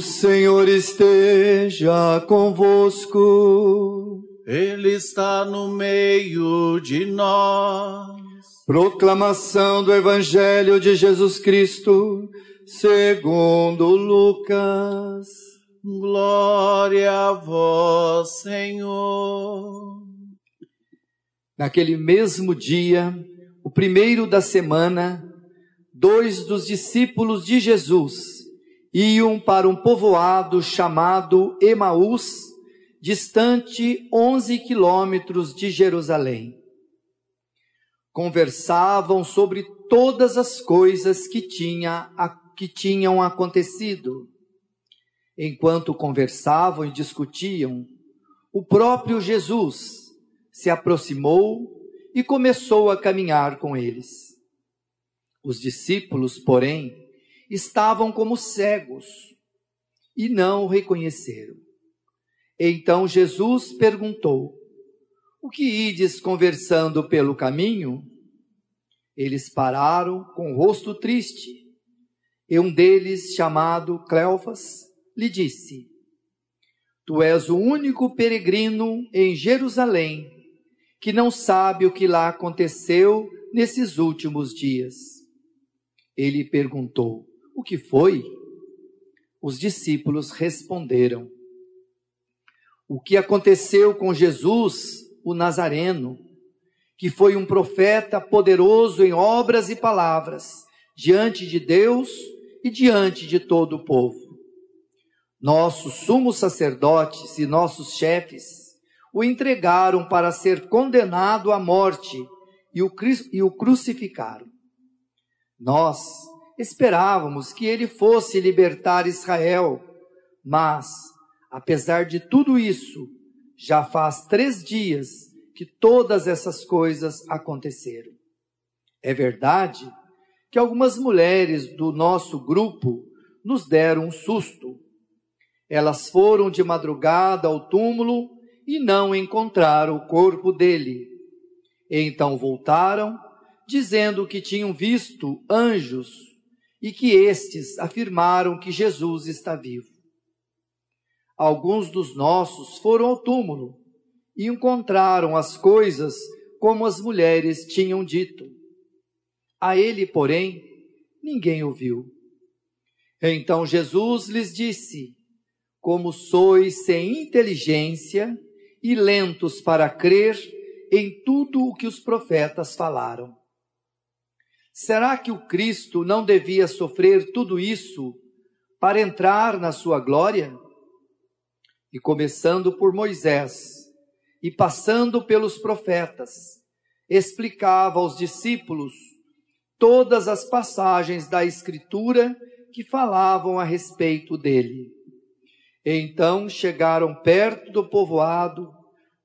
O Senhor esteja convosco. Ele está no meio de nós. Proclamação do Evangelho de Jesus Cristo, segundo Lucas. Glória a vós, Senhor. Naquele mesmo dia, o primeiro da semana, dois dos discípulos de Jesus iam para um povoado chamado Emaús, distante 11 quilômetros de Jerusalém. Conversavam sobre todas as coisas que, tinha, que tinham acontecido. Enquanto conversavam e discutiam, o próprio Jesus se aproximou e começou a caminhar com eles. Os discípulos, porém, estavam como cegos e não o reconheceram. Então Jesus perguntou: O que ides conversando pelo caminho? Eles pararam com o rosto triste. E um deles, chamado Cleofas, lhe disse: Tu és o único peregrino em Jerusalém que não sabe o que lá aconteceu nesses últimos dias. Ele perguntou: O que foi? Os discípulos responderam: O que aconteceu com Jesus, o Nazareno, que foi um profeta poderoso em obras e palavras, diante de Deus e diante de todo o povo. Nossos sumos sacerdotes e nossos chefes o entregaram para ser condenado à morte e o, crucificaram. Nós esperávamos que ele fosse libertar Israel, mas, apesar de tudo isso, já faz três dias que todas essas coisas aconteceram. É verdade que algumas mulheres do nosso grupo nos deram um susto. Elas foram de madrugada ao túmulo e não encontraram o corpo dele. Então voltaram, dizendo que tinham visto anjos e que estes afirmaram que Jesus está vivo. Alguns dos nossos foram ao túmulo e encontraram as coisas como as mulheres tinham dito. A ele, porém, ninguém ouviu. Então Jesus lhes disse: Como sois sem inteligência e lentos para crer em tudo o que os profetas falaram. Será que o Cristo não devia sofrer tudo isso para entrar na sua glória? E começando por Moisés e passando pelos profetas, explicava aos discípulos todas as passagens da Escritura que falavam a respeito dele. Então chegaram perto do povoado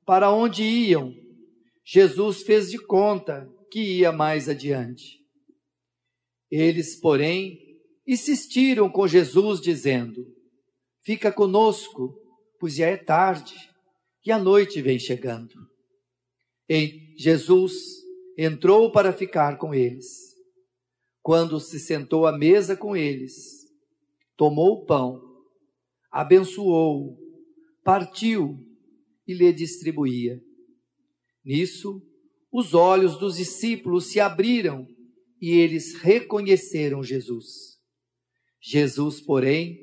para onde iam. Jesus fez de conta que ia mais adiante. Eles, porém, insistiram com Jesus, dizendo: Fica conosco, pois já é tarde e a noite vem chegando. E Jesus entrou para ficar com eles. Quando se sentou à mesa com eles, tomou o pão abençoou, partiu e lhe distribuía. Nisso, os olhos dos discípulos se abriram e eles reconheceram Jesus. Jesus, porém,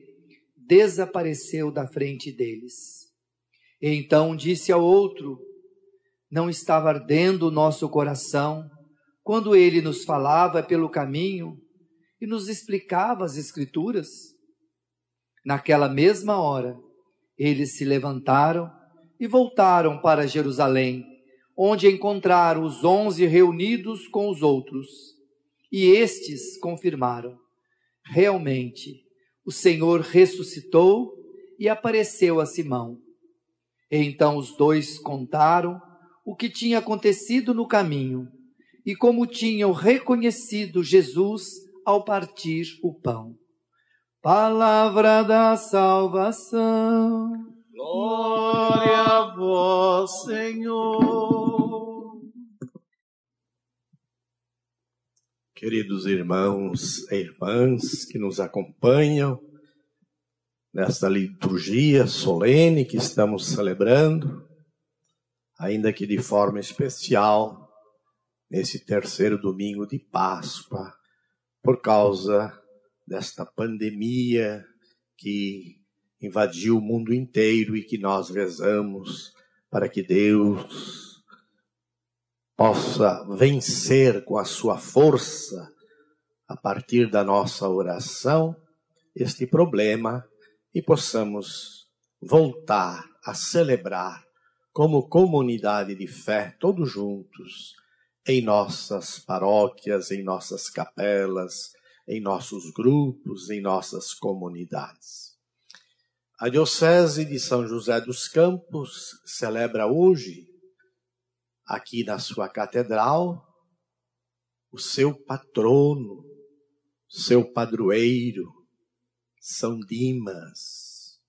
desapareceu da frente deles. Então disse ao outro: Não estava ardendo o nosso coração quando ele nos falava pelo caminho e nos explicava as Escrituras? Naquela mesma hora, eles se levantaram e voltaram para Jerusalém, onde encontraram os onze reunidos com os outros. E estes confirmaram: realmente, o Senhor ressuscitou e apareceu a Simão. Então os dois contaram o que tinha acontecido no caminho e como tinham reconhecido Jesus ao partir o pão. Palavra da salvação. Glória a vós, Senhor. Queridos irmãos e irmãs que nos acompanham nesta liturgia solene que estamos celebrando, ainda que de forma especial, nesse terceiro domingo de Páscoa, por causa desta pandemia que invadiu o mundo inteiro e que nós rezamos para que Deus possa vencer com a sua força, a partir da nossa oração, este problema e possamos voltar a celebrar como comunidade de fé, todos juntos, em nossas paróquias, em nossas capelas, em nossos grupos, em nossas comunidades. A Diocese de São José dos Campos celebra hoje, aqui na sua catedral, o seu patrono, seu padroeiro, São Dimas.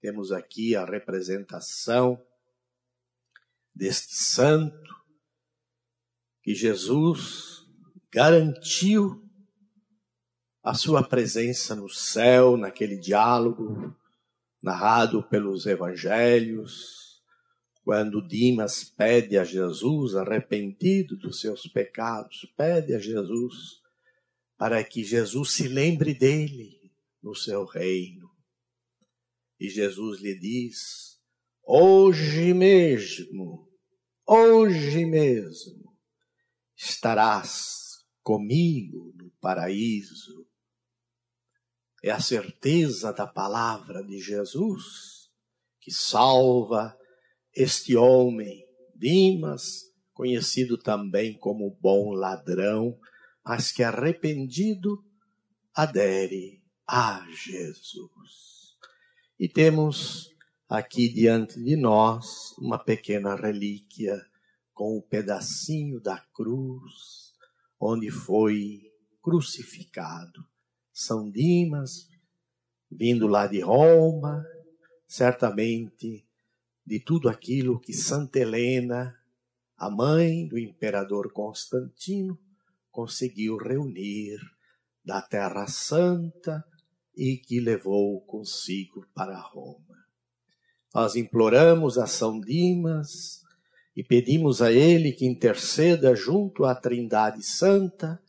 Temos aqui a representação deste santo que Jesus garantiu a sua presença no céu, naquele diálogo narrado pelos evangelhos, quando Dimas pede a Jesus, arrependido dos seus pecados, pede a Jesus para que Jesus se lembre dele no seu reino. E Jesus lhe diz: Hoje mesmo, hoje mesmo, estarás comigo no paraíso é a certeza da palavra de Jesus que salva este homem, Dimas, conhecido também como bom ladrão, mas que arrependido adere a Jesus. E temos aqui diante de nós uma pequena relíquia com o um pedacinho da cruz onde foi crucificado são Dimas, vindo lá de Roma, certamente de tudo aquilo que Santa Helena, a mãe do imperador Constantino, conseguiu reunir da Terra Santa e que levou consigo para Roma. Nós imploramos a São Dimas e pedimos a ele que interceda junto à Trindade Santa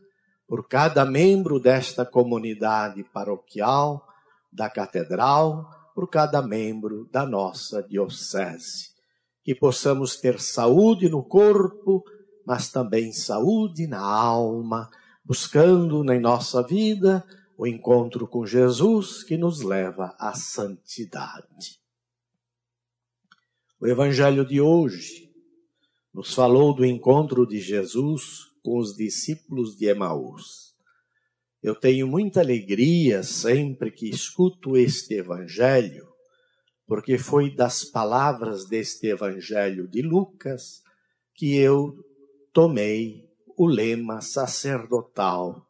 por cada membro desta comunidade paroquial, da catedral, por cada membro da nossa diocese. Que possamos ter saúde no corpo, mas também saúde na alma, buscando na nossa vida o encontro com Jesus que nos leva à santidade. O evangelho de hoje nos falou do encontro de Jesus com os discípulos de Emaús. Eu tenho muita alegria sempre que escuto este evangelho, porque foi das palavras deste evangelho de Lucas que eu tomei o lema sacerdotal,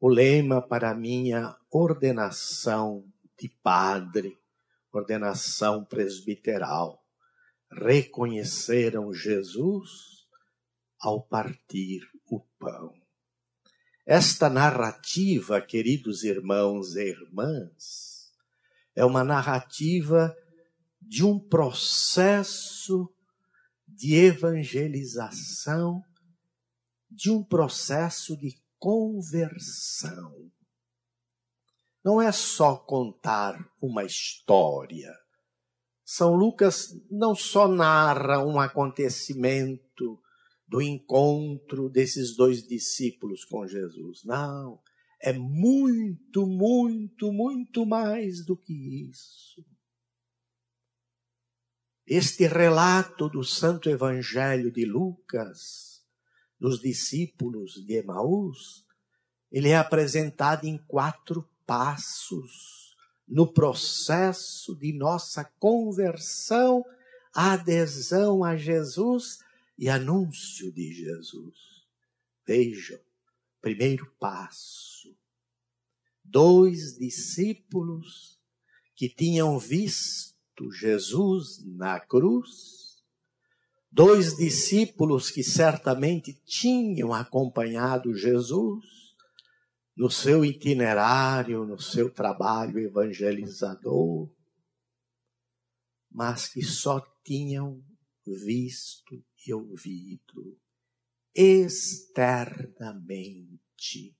o lema para minha ordenação de padre, ordenação presbiteral. Reconheceram Jesus ao partir o pão. Esta narrativa, queridos irmãos e irmãs, é uma narrativa de um processo de evangelização, de um processo de conversão. Não é só contar uma história. São Lucas não só narra um acontecimento do encontro desses dois discípulos com Jesus. Não, é muito, muito, muito mais do que isso. Este relato do Santo Evangelho de Lucas, dos discípulos de Emaús, ele é apresentado em quatro passos no processo de nossa conversão, adesão a Jesus e anúncio de Jesus. Vejam, primeiro passo. Dois discípulos que tinham visto Jesus na cruz, dois discípulos que certamente tinham acompanhado Jesus no seu itinerário, no seu trabalho evangelizador, mas que só tinham visto e ouvido externamente.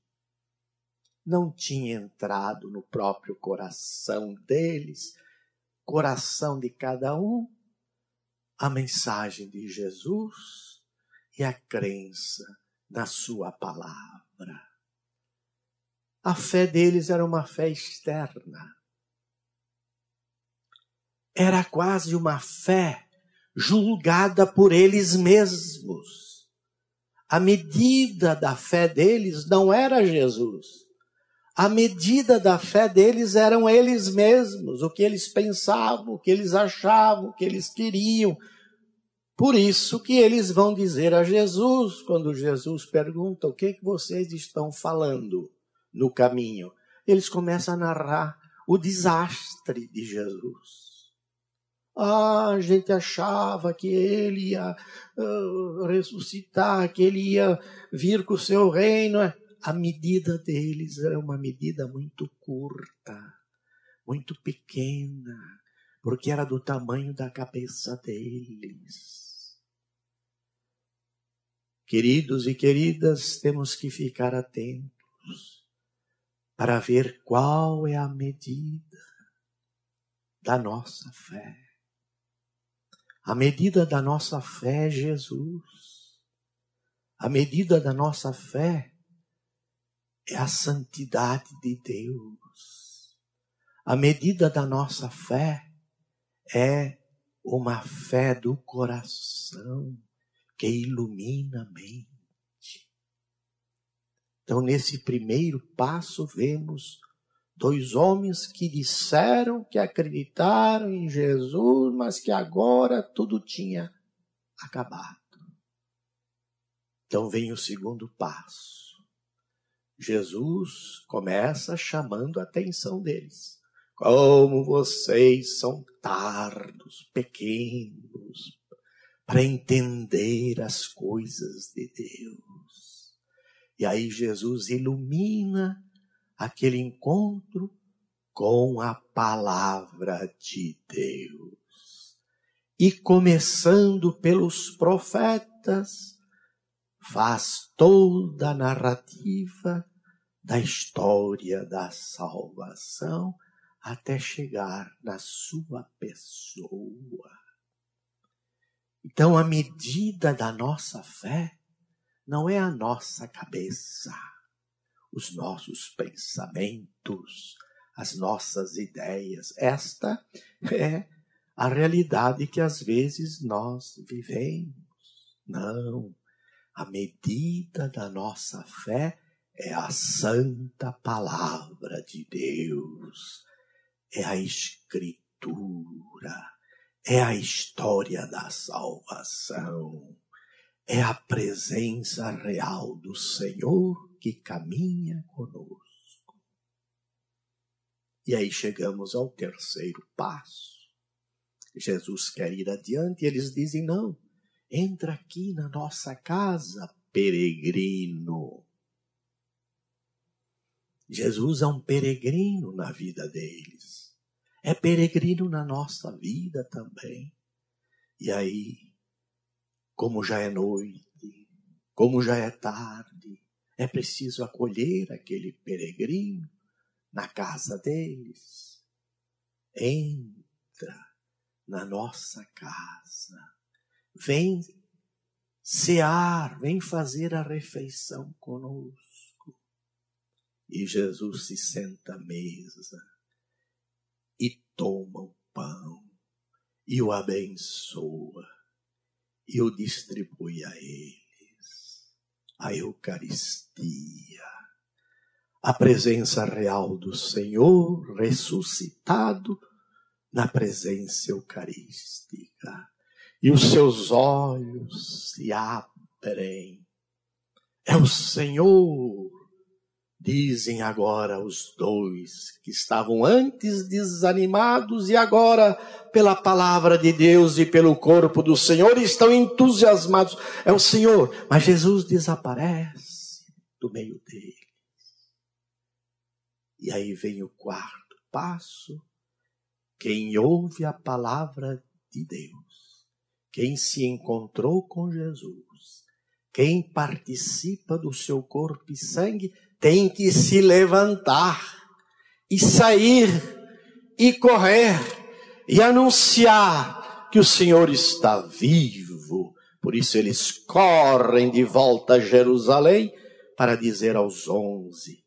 Não tinha entrado no próprio coração deles, coração de cada um, a mensagem de Jesus e a crença na Sua palavra. A fé deles era uma fé externa. Era quase uma fé julgada por eles mesmos. A medida da fé deles não era Jesus. A medida da fé deles eram eles mesmos, o que eles pensavam, o que eles achavam, o que eles queriam. Por isso que eles vão dizer a Jesus, quando Jesus pergunta: o que, que vocês estão falando no caminho? Eles começam a narrar o desastre de Jesus. Ah, a gente achava que ele ia uh, ressuscitar, que ele ia vir com o seu reino. A medida deles era uma medida muito curta, muito pequena, porque era do tamanho da cabeça deles. Queridos e queridas, temos que ficar atentos para ver qual é a medida da nossa fé. A medida da nossa fé é Jesus. A medida da nossa fé é a santidade de Deus. A medida da nossa fé é uma fé do coração que ilumina a mente. Então, nesse primeiro passo, vemos Dois homens que disseram que acreditaram em Jesus, mas que agora tudo tinha acabado. Então vem o segundo passo. Jesus começa chamando a atenção deles. Como vocês são tardos, pequenos, para entender as coisas de Deus. E aí Jesus ilumina aquele encontro com a palavra de Deus. E começando pelos profetas, faz toda a narrativa da história da salvação até chegar na sua pessoa. Então, a medida da nossa fé não é a nossa cabeça os nossos pensamentos, as nossas ideias. Esta é a realidade que às vezes nós vivemos. Não. A medida da nossa fé é a santa palavra de Deus, é a Escritura, é a história da salvação, é a presença real do Senhor que caminha conosco. E aí chegamos ao terceiro passo. Jesus quer ir adiante e eles dizem: não, entra aqui na nossa casa, peregrino. Jesus é um peregrino na vida deles. É peregrino na nossa vida também. E aí, como já é noite, como já é tarde, é preciso acolher aquele peregrino na casa deles. Entra na nossa casa. Vem cear, vem fazer a refeição conosco. E Jesus se senta à mesa e toma o pão e o abençoa e o distribui a ele a Eucaristia, a presença real do Senhor ressuscitado na presença eucarística. E os seus olhos se abrem. É o Senhor Dizem agora os dois que estavam antes desanimados e agora, pela palavra de Deus e pelo corpo do Senhor, estão entusiasmados. É o Senhor, mas Jesus desaparece do meio deles. E aí vem o quarto passo. Quem ouve a palavra de Deus, quem se encontrou com Jesus, quem participa do seu corpo e sangue, tem que se levantar e sair e correr e anunciar que o Senhor está vivo. Por isso eles correm de volta a Jerusalém para dizer aos onze: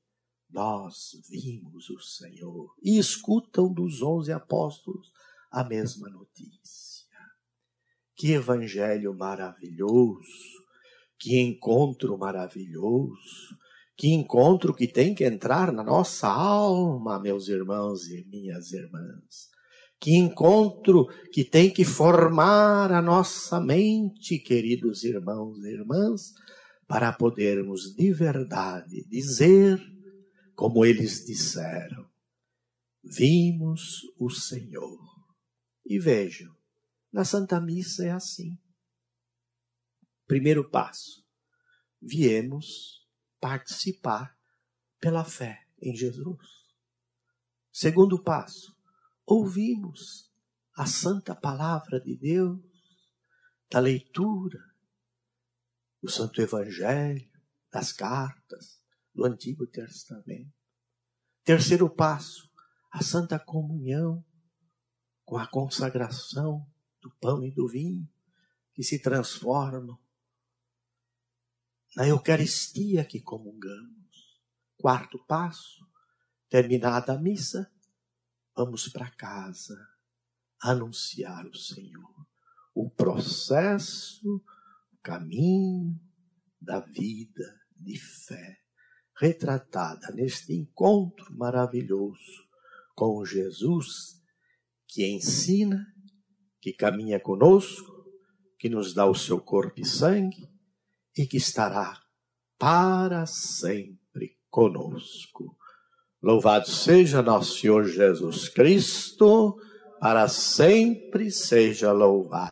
Nós vimos o Senhor. E escutam dos onze apóstolos a mesma notícia. Que evangelho maravilhoso! Que encontro maravilhoso! Que encontro que tem que entrar na nossa alma, meus irmãos e minhas irmãs. Que encontro que tem que formar a nossa mente, queridos irmãos e irmãs, para podermos de verdade dizer, como eles disseram: Vimos o Senhor. E vejam, na Santa Missa é assim. Primeiro passo: viemos participar pela fé em Jesus. Segundo passo, ouvimos a santa palavra de Deus, da leitura, do Santo Evangelho, das cartas do Antigo Testamento. Terceiro passo, a santa comunhão com a consagração do pão e do vinho que se transformam na Eucaristia que comungamos. Quarto passo, terminada a missa, vamos para casa anunciar o Senhor. O processo, o caminho da vida de fé, retratada neste encontro maravilhoso com Jesus, que ensina, que caminha conosco, que nos dá o seu corpo e sangue, e que estará para sempre conosco. Louvado seja nosso Senhor Jesus Cristo, para sempre seja louvado.